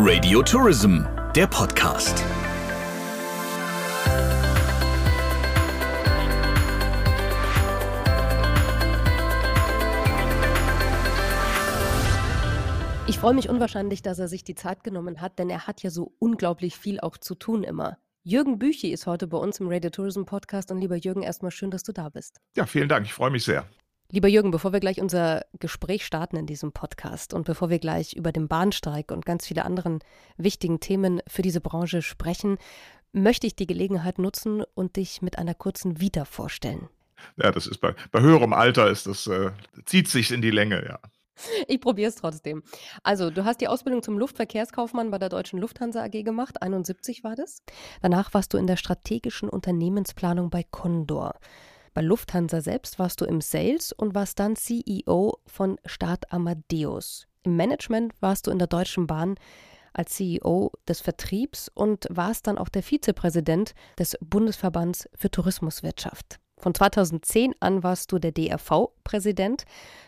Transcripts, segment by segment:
Radio Tourism, der Podcast. Ich freue mich unwahrscheinlich, dass er sich die Zeit genommen hat, denn er hat ja so unglaublich viel auch zu tun immer. Jürgen Büchi ist heute bei uns im Radio Tourism Podcast und lieber Jürgen, erstmal schön, dass du da bist. Ja, vielen Dank, ich freue mich sehr. Lieber Jürgen, bevor wir gleich unser Gespräch starten in diesem Podcast und bevor wir gleich über den Bahnstreik und ganz viele anderen wichtigen Themen für diese Branche sprechen, möchte ich die Gelegenheit nutzen und dich mit einer kurzen Vita vorstellen. Ja, das ist bei, bei höherem Alter ist das, äh, zieht sich in die Länge, ja. Ich probiere es trotzdem. Also, du hast die Ausbildung zum Luftverkehrskaufmann bei der Deutschen Lufthansa AG gemacht, 71 war das. Danach warst du in der strategischen Unternehmensplanung bei Condor. Bei Lufthansa selbst warst du im Sales und warst dann CEO von Start Amadeus. Im Management warst du in der Deutschen Bahn als CEO des Vertriebs und warst dann auch der Vizepräsident des Bundesverbands für Tourismuswirtschaft. Von 2010 an warst du der DRV-Präsident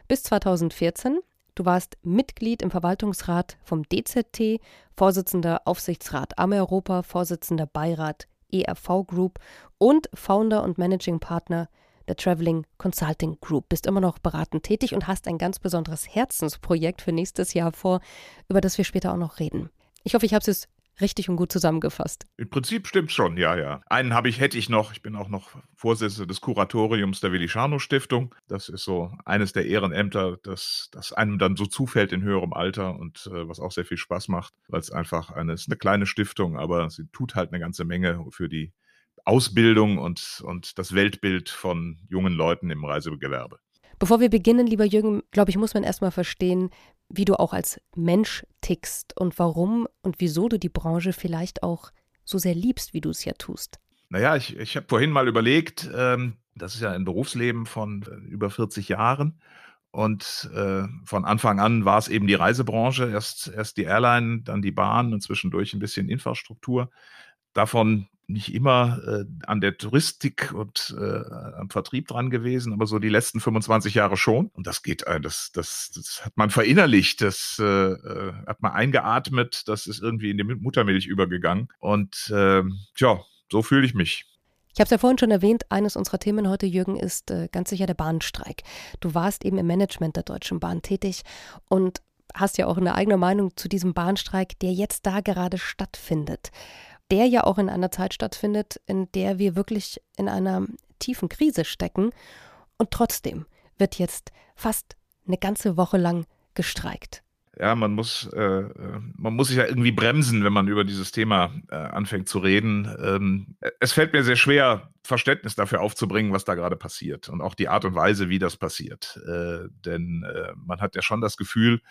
bis 2014. Du warst Mitglied im Verwaltungsrat vom DZT, Vorsitzender Aufsichtsrat Ameuropa, Vorsitzender Beirat ERV Group und Founder und Managing Partner der Traveling Consulting Group. Bist immer noch beratend tätig und hast ein ganz besonderes Herzensprojekt für nächstes Jahr vor, über das wir später auch noch reden. Ich hoffe, ich habe es richtig und gut zusammengefasst. Im Prinzip stimmt schon, ja, ja. Einen habe ich, hätte ich noch. Ich bin auch noch Vorsitzender des Kuratoriums der Willi Scharnow Stiftung. Das ist so eines der Ehrenämter, das, das einem dann so zufällt in höherem Alter und äh, was auch sehr viel Spaß macht, weil es einfach eine, ist eine kleine Stiftung, aber sie tut halt eine ganze Menge für die Ausbildung und, und das Weltbild von jungen Leuten im Reisegewerbe. Bevor wir beginnen, lieber Jürgen, glaube ich, muss man erstmal verstehen, wie du auch als Mensch tickst und warum und wieso du die Branche vielleicht auch so sehr liebst, wie du es ja tust. Naja, ich, ich habe vorhin mal überlegt, ähm, das ist ja ein Berufsleben von äh, über 40 Jahren. Und äh, von Anfang an war es eben die Reisebranche, erst, erst die Airline, dann die Bahn und zwischendurch ein bisschen Infrastruktur. Davon nicht immer äh, an der Touristik und äh, am Vertrieb dran gewesen, aber so die letzten 25 Jahre schon. Und das geht, äh, das, das, das hat man verinnerlicht, das äh, äh, hat man eingeatmet, das ist irgendwie in die Muttermilch übergegangen. Und äh, tja, so fühle ich mich. Ich habe es ja vorhin schon erwähnt, eines unserer Themen heute, Jürgen, ist äh, ganz sicher der Bahnstreik. Du warst eben im Management der Deutschen Bahn tätig und hast ja auch eine eigene Meinung zu diesem Bahnstreik, der jetzt da gerade stattfindet der ja auch in einer Zeit stattfindet, in der wir wirklich in einer tiefen Krise stecken. Und trotzdem wird jetzt fast eine ganze Woche lang gestreikt. Ja, man muss, äh, man muss sich ja irgendwie bremsen, wenn man über dieses Thema äh, anfängt zu reden. Ähm, es fällt mir sehr schwer, Verständnis dafür aufzubringen, was da gerade passiert und auch die Art und Weise, wie das passiert. Äh, denn äh, man hat ja schon das Gefühl,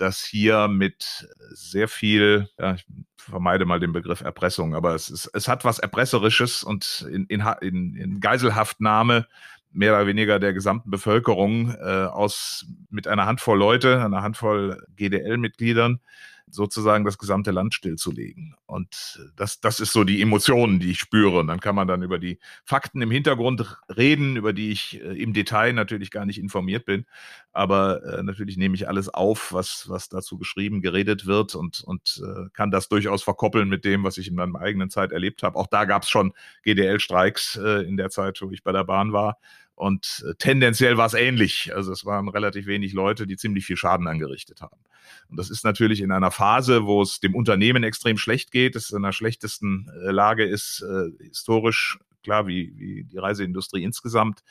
dass hier mit sehr viel, ja, ich vermeide mal den Begriff Erpressung, aber es, ist, es hat was Erpresserisches und in, in, in, Geiselhaftnahme mehr oder weniger der gesamten Bevölkerung äh, aus mit einer Handvoll Leute, einer Handvoll GDL-Mitgliedern sozusagen das gesamte Land stillzulegen. Und das, das ist so die Emotionen, die ich spüre. Und dann kann man dann über die Fakten im Hintergrund reden, über die ich äh, im Detail natürlich gar nicht informiert bin. Aber äh, natürlich nehme ich alles auf, was, was dazu geschrieben, geredet wird und, und äh, kann das durchaus verkoppeln mit dem, was ich in meiner eigenen Zeit erlebt habe. Auch da gab es schon GDL-Streiks äh, in der Zeit, wo ich bei der Bahn war. Und äh, tendenziell war es ähnlich. Also es waren relativ wenig Leute, die ziemlich viel Schaden angerichtet haben. Und das ist natürlich in einer Phase, wo es dem Unternehmen extrem schlecht geht, es in der schlechtesten äh, Lage ist, äh, historisch, klar, wie, wie die Reiseindustrie insgesamt,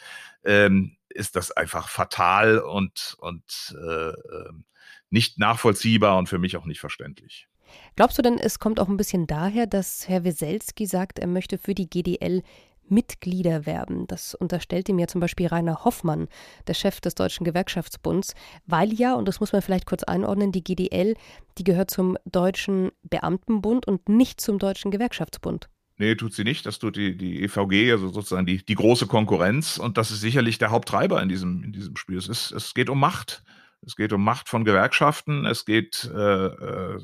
ähm, ist das einfach fatal und, und äh, ähm, nicht nachvollziehbar und für mich auch nicht verständlich. Glaubst du denn, es kommt auch ein bisschen daher, dass Herr Weselski sagt, er möchte für die GDL Mitglieder werben. Das unterstellt ihm ja zum Beispiel Rainer Hoffmann, der Chef des Deutschen Gewerkschaftsbunds, weil ja, und das muss man vielleicht kurz einordnen, die GDL, die gehört zum Deutschen Beamtenbund und nicht zum Deutschen Gewerkschaftsbund. Nee, tut sie nicht. Das tut die, die EVG, also sozusagen die, die große Konkurrenz. Und das ist sicherlich der Haupttreiber in diesem, in diesem Spiel. Es, ist, es geht um Macht. Es geht um Macht von Gewerkschaften. Es geht äh, äh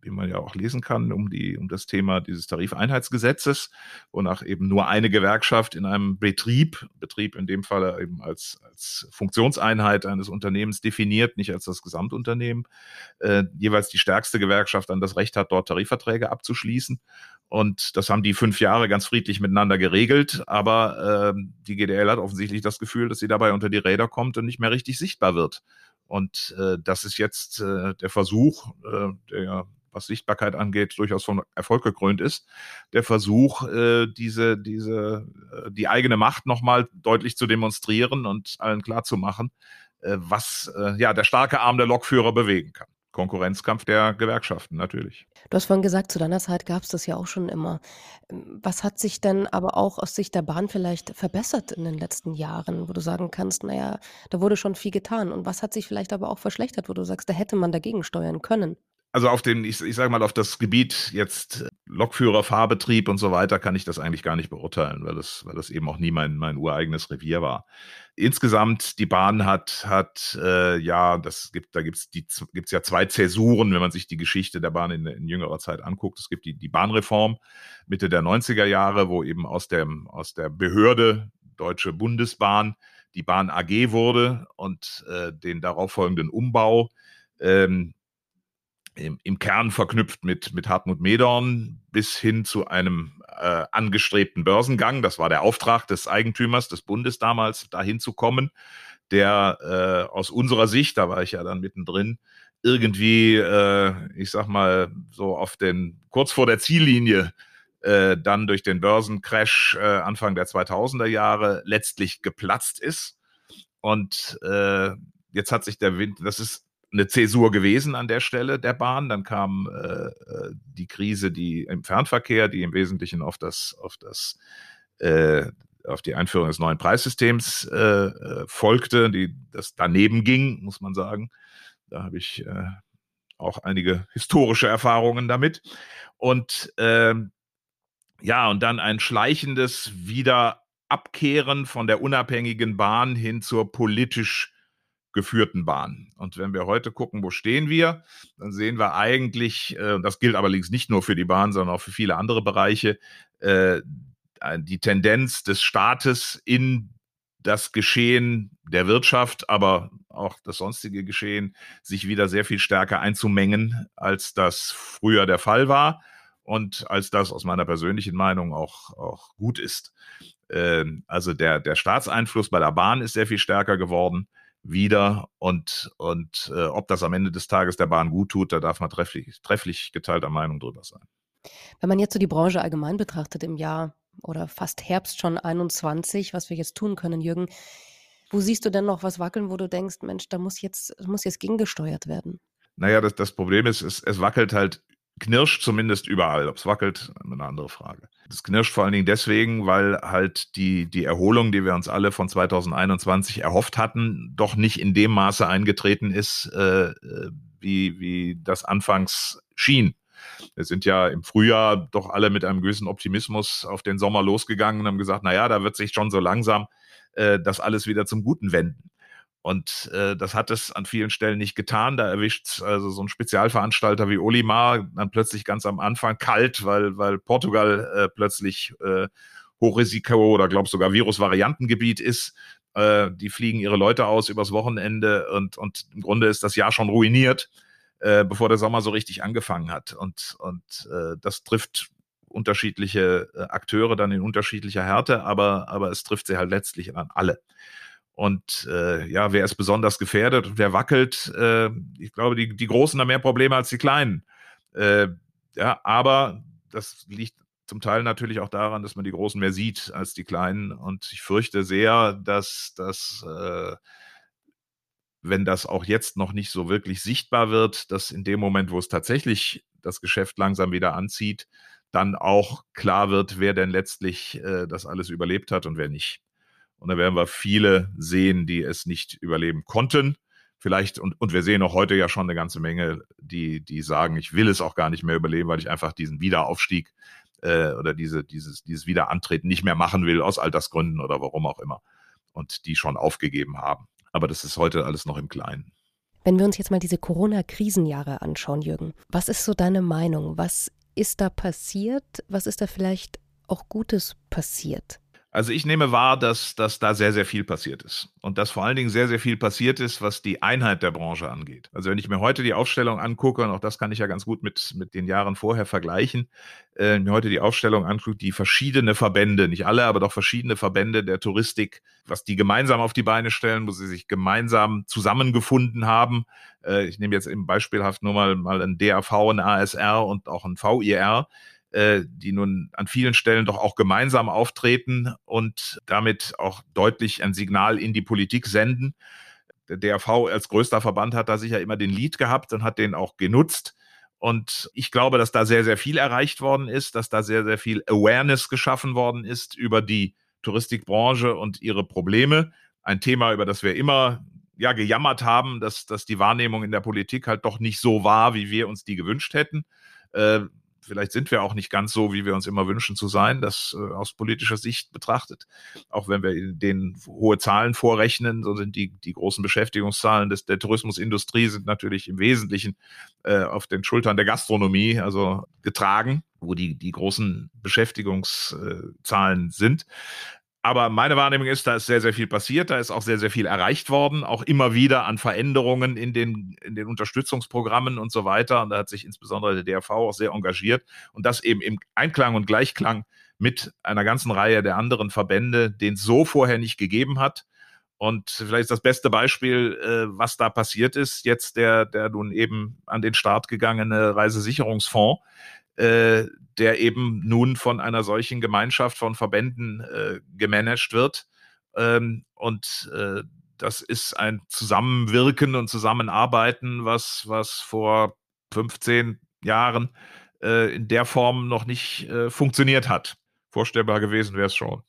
wie man ja auch lesen kann, um, die, um das Thema dieses Tarifeinheitsgesetzes, wonach eben nur eine Gewerkschaft in einem Betrieb, Betrieb in dem Fall eben als, als Funktionseinheit eines Unternehmens definiert, nicht als das Gesamtunternehmen, äh, jeweils die stärkste Gewerkschaft dann das Recht hat, dort Tarifverträge abzuschließen. Und das haben die fünf Jahre ganz friedlich miteinander geregelt. Aber äh, die GDL hat offensichtlich das Gefühl, dass sie dabei unter die Räder kommt und nicht mehr richtig sichtbar wird. Und äh, das ist jetzt äh, der Versuch, äh, der was Sichtbarkeit angeht, durchaus von Erfolg gekrönt ist, der Versuch, äh, diese, diese, äh, die eigene Macht nochmal deutlich zu demonstrieren und allen klarzumachen, äh, was äh, ja der starke Arm der Lokführer bewegen kann. Konkurrenzkampf der Gewerkschaften natürlich. Du hast vorhin gesagt, zu deiner Zeit gab es das ja auch schon immer. Was hat sich denn aber auch aus Sicht der Bahn vielleicht verbessert in den letzten Jahren, wo du sagen kannst, naja, da wurde schon viel getan. Und was hat sich vielleicht aber auch verschlechtert, wo du sagst, da hätte man dagegen steuern können? Also auf den, ich, ich sage mal, auf das Gebiet jetzt Lokführer, Fahrbetrieb und so weiter kann ich das eigentlich gar nicht beurteilen, weil das, weil das eben auch nie mein, mein ureigenes Revier war. Insgesamt, die Bahn hat, hat äh, ja, das gibt, da gibt's die gibt's ja zwei Zäsuren, wenn man sich die Geschichte der Bahn in, in jüngerer Zeit anguckt. Es gibt die, die Bahnreform Mitte der 90er Jahre, wo eben aus, dem, aus der Behörde Deutsche Bundesbahn die Bahn AG wurde und äh, den darauffolgenden Umbau ähm, im, im Kern verknüpft mit, mit Hartmut Medorn bis hin zu einem äh, angestrebten Börsengang. Das war der Auftrag des Eigentümers des Bundes damals, dahin zu kommen, der äh, aus unserer Sicht, da war ich ja dann mittendrin, irgendwie, äh, ich sag mal, so auf den, kurz vor der Ziellinie äh, dann durch den Börsencrash äh, Anfang der 2000er Jahre letztlich geplatzt ist. Und äh, jetzt hat sich der Wind, das ist eine Zäsur gewesen an der Stelle der Bahn. Dann kam äh, äh, die Krise, die im Fernverkehr, die im Wesentlichen auf das, auf das, äh, auf die Einführung des neuen Preissystems äh, äh folgte, die das daneben ging, muss man sagen. Da habe ich äh, auch einige historische Erfahrungen damit. Und ähm, ja, und dann ein schleichendes Wiederabkehren von der unabhängigen Bahn hin zur politisch geführten Bahn. Und wenn wir heute gucken, wo stehen wir, dann sehen wir eigentlich, äh, das gilt allerdings nicht nur für die Bahn, sondern auch für viele andere Bereiche, äh, die Tendenz des Staates in das Geschehen der Wirtschaft, aber auch das sonstige Geschehen, sich wieder sehr viel stärker einzumengen, als das früher der Fall war und als das aus meiner persönlichen Meinung auch, auch gut ist. Ähm, also der, der Staatseinfluss bei der Bahn ist sehr viel stärker geworden wieder und, und äh, ob das am Ende des Tages der Bahn gut tut, da darf man trefflich, trefflich geteilter Meinung drüber sein. Wenn man jetzt so die Branche allgemein betrachtet im Jahr oder fast Herbst schon 21, was wir jetzt tun können, Jürgen, wo siehst du denn noch was wackeln, wo du denkst, Mensch, da muss jetzt, muss jetzt gegengesteuert werden? Naja, das, das Problem ist, es, es wackelt halt knirscht zumindest überall. Ob es wackelt, eine andere Frage. Das knirscht vor allen Dingen deswegen, weil halt die, die Erholung, die wir uns alle von 2021 erhofft hatten, doch nicht in dem Maße eingetreten ist, äh, wie, wie das anfangs schien. Wir sind ja im Frühjahr doch alle mit einem gewissen Optimismus auf den Sommer losgegangen und haben gesagt, na ja, da wird sich schon so langsam äh, das alles wieder zum Guten wenden. Und äh, das hat es an vielen Stellen nicht getan. Da erwischt also so ein Spezialveranstalter wie Olimar dann plötzlich ganz am Anfang kalt, weil, weil Portugal äh, plötzlich äh, Hochrisiko oder glaube sogar Virusvariantengebiet ist. Äh, die fliegen ihre Leute aus übers Wochenende und, und im Grunde ist das Jahr schon ruiniert, äh, bevor der Sommer so richtig angefangen hat. Und, und äh, das trifft unterschiedliche äh, Akteure dann in unterschiedlicher Härte, aber, aber es trifft sie halt letztlich an alle. Und äh, ja, wer ist besonders gefährdet wer wackelt? Äh, ich glaube, die, die Großen haben mehr Probleme als die Kleinen. Äh, ja, aber das liegt zum Teil natürlich auch daran, dass man die Großen mehr sieht als die Kleinen. Und ich fürchte sehr, dass das, äh, wenn das auch jetzt noch nicht so wirklich sichtbar wird, dass in dem Moment, wo es tatsächlich das Geschäft langsam wieder anzieht, dann auch klar wird, wer denn letztlich äh, das alles überlebt hat und wer nicht. Und da werden wir viele sehen, die es nicht überleben konnten. Vielleicht, und, und wir sehen auch heute ja schon eine ganze Menge, die, die sagen, ich will es auch gar nicht mehr überleben, weil ich einfach diesen Wiederaufstieg äh, oder diese, dieses, dieses Wiederantreten nicht mehr machen will, aus Altersgründen oder warum auch immer. Und die schon aufgegeben haben. Aber das ist heute alles noch im Kleinen. Wenn wir uns jetzt mal diese Corona-Krisenjahre anschauen, Jürgen, was ist so deine Meinung? Was ist da passiert? Was ist da vielleicht auch Gutes passiert? Also ich nehme wahr, dass, dass da sehr, sehr viel passiert ist. Und dass vor allen Dingen sehr, sehr viel passiert ist, was die Einheit der Branche angeht. Also wenn ich mir heute die Aufstellung angucke, und auch das kann ich ja ganz gut mit, mit den Jahren vorher vergleichen, äh, mir heute die Aufstellung angucke, die verschiedene Verbände, nicht alle, aber doch verschiedene Verbände der Touristik, was die gemeinsam auf die Beine stellen, wo sie sich gemeinsam zusammengefunden haben. Äh, ich nehme jetzt eben beispielhaft nur mal, mal ein DAV, ein ASR und auch ein VIR äh, die nun an vielen Stellen doch auch gemeinsam auftreten und damit auch deutlich ein Signal in die Politik senden. Der DRV als größter Verband hat da sicher immer den Lead gehabt und hat den auch genutzt. Und ich glaube, dass da sehr, sehr viel erreicht worden ist, dass da sehr, sehr viel Awareness geschaffen worden ist über die Touristikbranche und ihre Probleme. Ein Thema, über das wir immer ja gejammert haben, dass, dass die Wahrnehmung in der Politik halt doch nicht so war, wie wir uns die gewünscht hätten. Äh, Vielleicht sind wir auch nicht ganz so, wie wir uns immer wünschen zu sein, das äh, aus politischer Sicht betrachtet. Auch wenn wir denen hohe Zahlen vorrechnen, so sind die, die großen Beschäftigungszahlen des, der Tourismusindustrie sind natürlich im Wesentlichen äh, auf den Schultern der Gastronomie, also getragen, wo die, die großen Beschäftigungszahlen sind. Aber meine Wahrnehmung ist, da ist sehr, sehr viel passiert, da ist auch sehr, sehr viel erreicht worden, auch immer wieder an Veränderungen in den, in den Unterstützungsprogrammen und so weiter. Und da hat sich insbesondere der DRV auch sehr engagiert. Und das eben im Einklang und Gleichklang mit einer ganzen Reihe der anderen Verbände, den es so vorher nicht gegeben hat. Und vielleicht das beste Beispiel, äh, was da passiert ist, jetzt der, der nun eben an den Start gegangene Reisesicherungsfonds, äh, der eben nun von einer solchen Gemeinschaft von Verbänden äh, gemanagt wird. Ähm, und äh, das ist ein Zusammenwirken und Zusammenarbeiten, was, was vor 15 Jahren äh, in der Form noch nicht äh, funktioniert hat. Vorstellbar gewesen wäre es schon.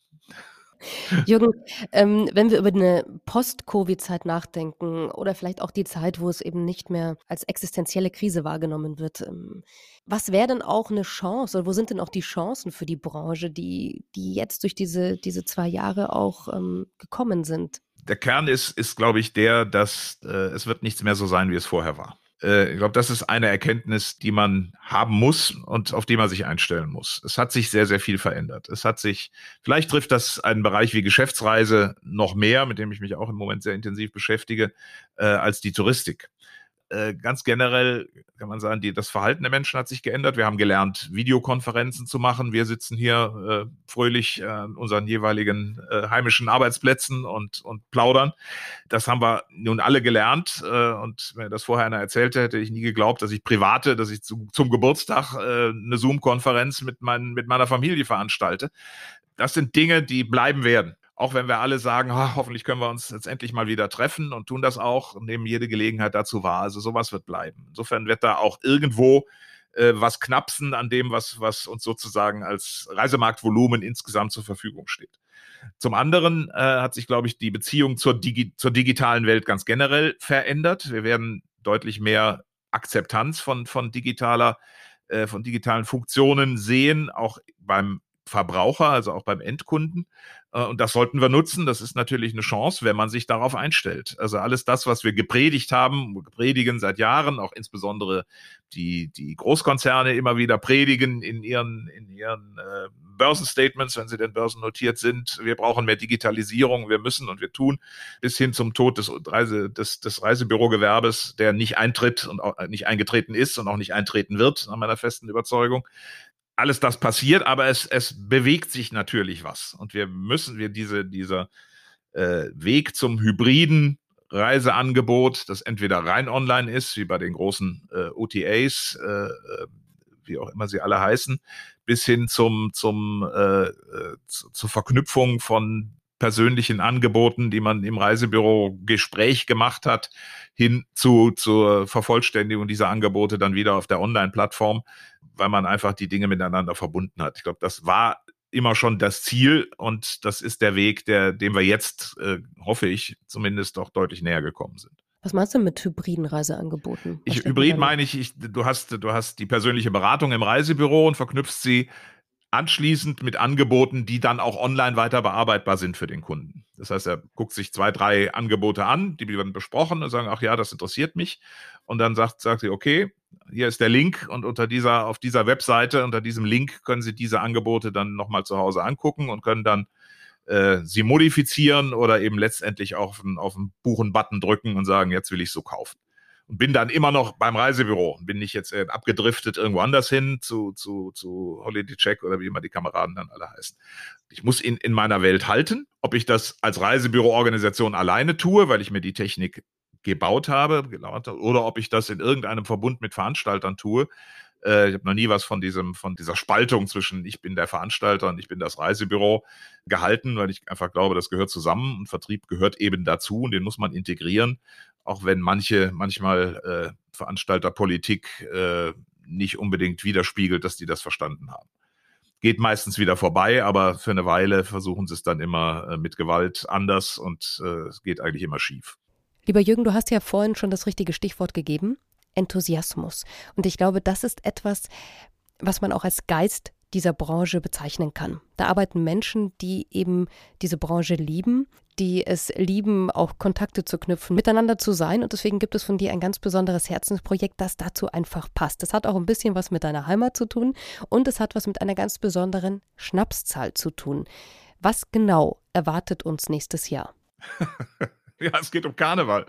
Jürgen, ähm, wenn wir über eine Post-Covid-Zeit nachdenken oder vielleicht auch die Zeit, wo es eben nicht mehr als existenzielle Krise wahrgenommen wird, ähm, was wäre denn auch eine Chance oder wo sind denn auch die Chancen für die Branche, die, die jetzt durch diese, diese zwei Jahre auch ähm, gekommen sind? Der Kern ist, ist glaube ich, der, dass äh, es wird nichts mehr so sein, wie es vorher war. Äh, ich glaube, das ist eine Erkenntnis, die man haben muss und auf die man sich einstellen muss. Es hat sich sehr, sehr viel verändert. Es hat sich, vielleicht trifft das einen Bereich wie Geschäftsreise noch mehr, mit dem ich mich auch im Moment sehr intensiv beschäftige, äh, als die Touristik. Äh, ganz generell kann man sagen, die, das Verhalten der Menschen hat sich geändert. Wir haben gelernt, Videokonferenzen zu machen. Wir sitzen hier äh, fröhlich an unseren jeweiligen äh, heimischen Arbeitsplätzen und, und plaudern. Das haben wir nun alle gelernt. Äh, und wenn das vorher einer erzählte, hätte ich nie geglaubt, dass ich private, dass ich zu, zum Geburtstag äh, eine Zoom-Konferenz mit, mein, mit meiner Familie veranstalte. Das sind Dinge, die bleiben werden auch wenn wir alle sagen, oh, hoffentlich können wir uns jetzt endlich mal wieder treffen und tun das auch, nehmen jede Gelegenheit dazu wahr. Also sowas wird bleiben. Insofern wird da auch irgendwo äh, was knapsen an dem, was, was uns sozusagen als Reisemarktvolumen insgesamt zur Verfügung steht. Zum anderen äh, hat sich, glaube ich, die Beziehung zur, Digi zur digitalen Welt ganz generell verändert. Wir werden deutlich mehr Akzeptanz von, von digitaler, äh, von digitalen Funktionen sehen, auch beim Verbraucher, also auch beim Endkunden. Äh, und das sollten wir nutzen. Das ist natürlich eine Chance, wenn man sich darauf einstellt. Also alles das, was wir gepredigt haben, predigen seit Jahren, auch insbesondere die, die Großkonzerne immer wieder predigen in ihren, in ihren äh, Börsenstatements, wenn sie denn börsennotiert sind. Wir brauchen mehr Digitalisierung, wir müssen und wir tun, bis hin zum Tod des, Reise, des, des Reisebürogewerbes, der nicht eintritt und auch nicht eingetreten ist und auch nicht eintreten wird, nach meiner festen Überzeugung alles das passiert, aber es, es bewegt sich natürlich was. Und wir müssen, wir diese, dieser äh, Weg zum hybriden Reiseangebot, das entweder rein online ist, wie bei den großen äh, OTAs, äh, äh, wie auch immer sie alle heißen, bis hin zum, zum, äh, äh zu, zur Verknüpfung von persönlichen Angeboten, die man im Reisebüro Gespräch gemacht hat, hin zu zur Vervollständigung dieser Angebote dann wieder auf der Online-Plattform, weil man einfach die Dinge miteinander verbunden hat. Ich glaube, das war immer schon das Ziel und das ist der Weg, der, dem wir jetzt, äh, hoffe ich, zumindest doch deutlich näher gekommen sind. Was meinst du mit hybriden Reiseangeboten? Ich, hybrid meine ich, ich, du hast, du hast die persönliche Beratung im Reisebüro und verknüpfst sie anschließend mit Angeboten, die dann auch online weiter bearbeitbar sind für den Kunden. Das heißt, er guckt sich zwei, drei Angebote an, die werden besprochen und sagen, ach ja, das interessiert mich. Und dann sagt, sagt sie, okay, hier ist der Link und unter dieser, auf dieser Webseite, unter diesem Link können Sie diese Angebote dann nochmal zu Hause angucken und können dann äh, sie modifizieren oder eben letztendlich auf, auf den Buchen-Button drücken und sagen, jetzt will ich so kaufen und bin dann immer noch beim Reisebüro. Bin nicht jetzt äh, abgedriftet irgendwo anders hin zu, zu, zu Holiday Check oder wie immer die Kameraden dann alle heißen. Ich muss ihn in meiner Welt halten. Ob ich das als Reisebüroorganisation alleine tue, weil ich mir die Technik gebaut habe, oder ob ich das in irgendeinem Verbund mit Veranstaltern tue. Äh, ich habe noch nie was von diesem, von dieser Spaltung zwischen ich bin der Veranstalter und ich bin das Reisebüro gehalten, weil ich einfach glaube, das gehört zusammen und Vertrieb gehört eben dazu und den muss man integrieren auch wenn manche manchmal äh, Veranstalterpolitik äh, nicht unbedingt widerspiegelt, dass die das verstanden haben. Geht meistens wieder vorbei, aber für eine Weile versuchen sie es dann immer äh, mit Gewalt anders und äh, es geht eigentlich immer schief. Lieber Jürgen, du hast ja vorhin schon das richtige Stichwort gegeben. Enthusiasmus. Und ich glaube, das ist etwas, was man auch als Geist dieser Branche bezeichnen kann. Da arbeiten Menschen, die eben diese Branche lieben, die es lieben, auch Kontakte zu knüpfen, miteinander zu sein. Und deswegen gibt es von dir ein ganz besonderes Herzensprojekt, das dazu einfach passt. Das hat auch ein bisschen was mit deiner Heimat zu tun und es hat was mit einer ganz besonderen Schnapszahl zu tun. Was genau erwartet uns nächstes Jahr? Ja, es geht um Karneval.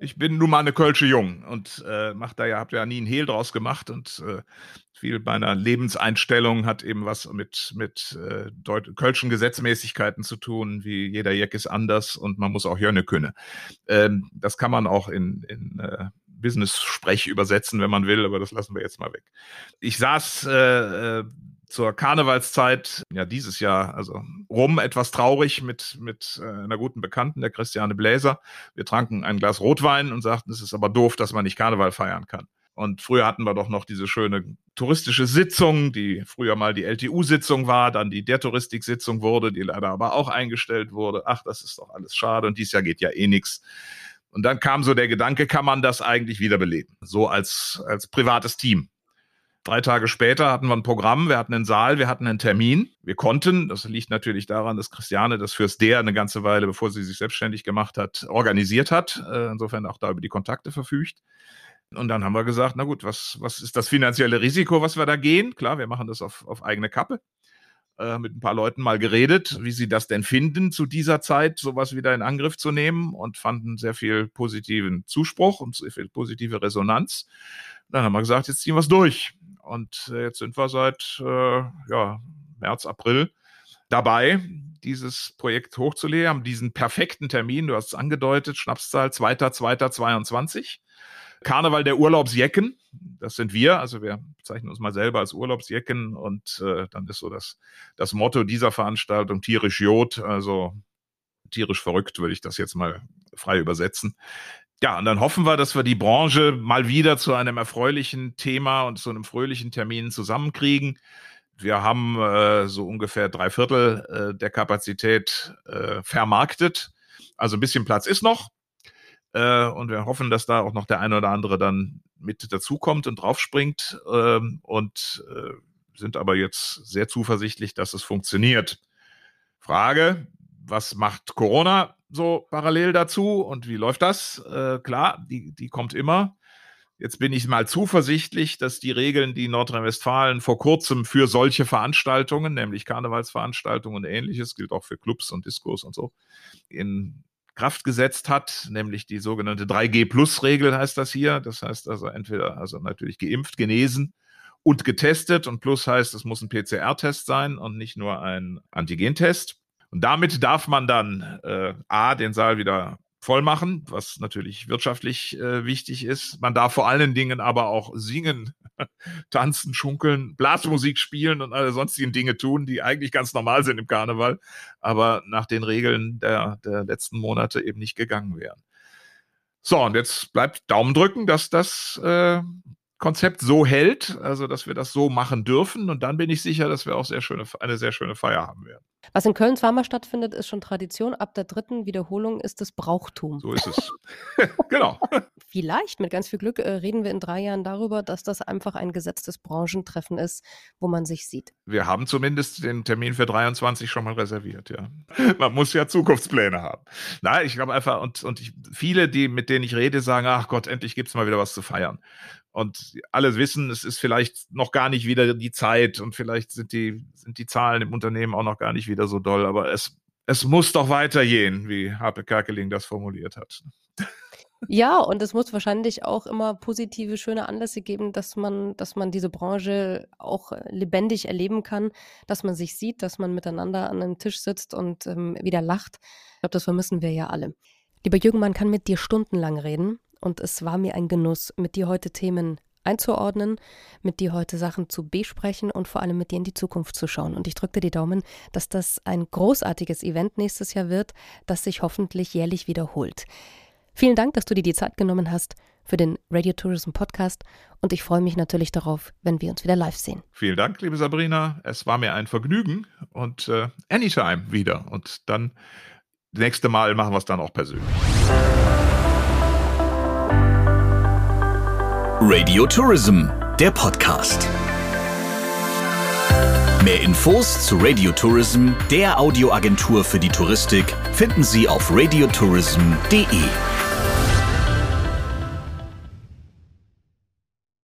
Ich bin nun mal eine Kölsche Jung und äh, da ja, hab ja nie einen Hehl draus gemacht und äh, viel meiner Lebenseinstellung hat eben was mit, mit äh, Kölschen Gesetzmäßigkeiten zu tun, wie jeder Jeck ist anders und man muss auch Jönne können. Ähm, das kann man auch in, in äh, Business-Sprech übersetzen, wenn man will, aber das lassen wir jetzt mal weg. Ich saß äh, äh zur Karnevalszeit, ja dieses Jahr, also rum, etwas traurig mit, mit äh, einer guten Bekannten, der Christiane Bläser. Wir tranken ein Glas Rotwein und sagten, es ist aber doof, dass man nicht Karneval feiern kann. Und früher hatten wir doch noch diese schöne touristische Sitzung, die früher mal die LTU-Sitzung war, dann die der Touristik-Sitzung wurde, die leider aber auch eingestellt wurde. Ach, das ist doch alles schade und dieses Jahr geht ja eh nichts. Und dann kam so der Gedanke, kann man das eigentlich wiederbeleben? So als, als privates Team. Drei Tage später hatten wir ein Programm, wir hatten einen Saal, wir hatten einen Termin. Wir konnten, das liegt natürlich daran, dass Christiane das fürs Der eine ganze Weile, bevor sie sich selbstständig gemacht hat, organisiert hat. Äh, insofern auch da über die Kontakte verfügt. Und dann haben wir gesagt, na gut, was, was ist das finanzielle Risiko, was wir da gehen? Klar, wir machen das auf, auf eigene Kappe. Äh, mit ein paar Leuten mal geredet, wie sie das denn finden, zu dieser Zeit sowas wieder in Angriff zu nehmen und fanden sehr viel positiven Zuspruch und sehr viel positive Resonanz. Dann haben wir gesagt, jetzt ziehen wir es durch. Und äh, jetzt sind wir seit äh, ja, März, April dabei, dieses Projekt hochzulegen, haben diesen perfekten Termin, du hast es angedeutet, Schnapszahl 2.2.22. Karneval der Urlaubsjecken, das sind wir, also wir bezeichnen uns mal selber als Urlaubsjecken und äh, dann ist so das, das Motto dieser Veranstaltung tierisch Jod, also tierisch verrückt, würde ich das jetzt mal frei übersetzen. Ja, und dann hoffen wir, dass wir die Branche mal wieder zu einem erfreulichen Thema und zu einem fröhlichen Termin zusammenkriegen. Wir haben äh, so ungefähr drei Viertel äh, der Kapazität äh, vermarktet. Also ein bisschen Platz ist noch. Äh, und wir hoffen, dass da auch noch der eine oder andere dann mit dazukommt und draufspringt. Ähm, und äh, sind aber jetzt sehr zuversichtlich, dass es funktioniert. Frage, was macht Corona? So parallel dazu. Und wie läuft das? Äh, klar, die, die kommt immer. Jetzt bin ich mal zuversichtlich, dass die Regeln, die Nordrhein-Westfalen vor kurzem für solche Veranstaltungen, nämlich Karnevalsveranstaltungen und ähnliches, gilt auch für Clubs und Diskos und so, in Kraft gesetzt hat, nämlich die sogenannte 3G-Plus-Regel heißt das hier. Das heißt also entweder, also natürlich geimpft, genesen und getestet und plus heißt, es muss ein PCR-Test sein und nicht nur ein Antigentest. Und damit darf man dann äh, A, den Saal wieder voll machen, was natürlich wirtschaftlich äh, wichtig ist. Man darf vor allen Dingen aber auch singen, tanzen, schunkeln, Blasmusik spielen und alle sonstigen Dinge tun, die eigentlich ganz normal sind im Karneval, aber nach den Regeln der, der letzten Monate eben nicht gegangen wären. So, und jetzt bleibt Daumen drücken, dass das äh, Konzept so hält, also dass wir das so machen dürfen. Und dann bin ich sicher, dass wir auch sehr schöne, eine sehr schöne Feier haben werden. Was in Köln zweimal stattfindet, ist schon Tradition. Ab der dritten Wiederholung ist es Brauchtum. So ist es. genau. vielleicht mit ganz viel Glück äh, reden wir in drei Jahren darüber, dass das einfach ein gesetztes Branchentreffen ist, wo man sich sieht. Wir haben zumindest den Termin für 23 schon mal reserviert, ja. Man muss ja Zukunftspläne haben. Nein, ich glaube einfach, und, und ich, viele, die, mit denen ich rede, sagen, ach Gott, endlich gibt es mal wieder was zu feiern. Und alle wissen, es ist vielleicht noch gar nicht wieder die Zeit und vielleicht sind die, sind die Zahlen im Unternehmen auch noch gar nicht wieder so doll, aber es, es muss doch weitergehen, wie Harpe Kerkeling das formuliert hat. Ja, und es muss wahrscheinlich auch immer positive, schöne Anlässe geben, dass man, dass man diese Branche auch lebendig erleben kann, dass man sich sieht, dass man miteinander an einem Tisch sitzt und ähm, wieder lacht. Ich glaube, das vermissen wir ja alle. Lieber Jürgen, man kann mit dir stundenlang reden und es war mir ein Genuss, mit dir heute Themen einzuordnen, mit dir heute Sachen zu besprechen und vor allem mit dir in die Zukunft zu schauen. Und ich drücke dir die Daumen, dass das ein großartiges Event nächstes Jahr wird, das sich hoffentlich jährlich wiederholt. Vielen Dank, dass du dir die Zeit genommen hast für den Radio Tourism Podcast und ich freue mich natürlich darauf, wenn wir uns wieder live sehen. Vielen Dank, liebe Sabrina. Es war mir ein Vergnügen und äh, anytime wieder. Und dann nächste Mal machen wir es dann auch persönlich. Radio Tourism, der Podcast. Mehr Infos zu Radio Tourism, der Audioagentur für die Touristik, finden Sie auf radiotourism.de.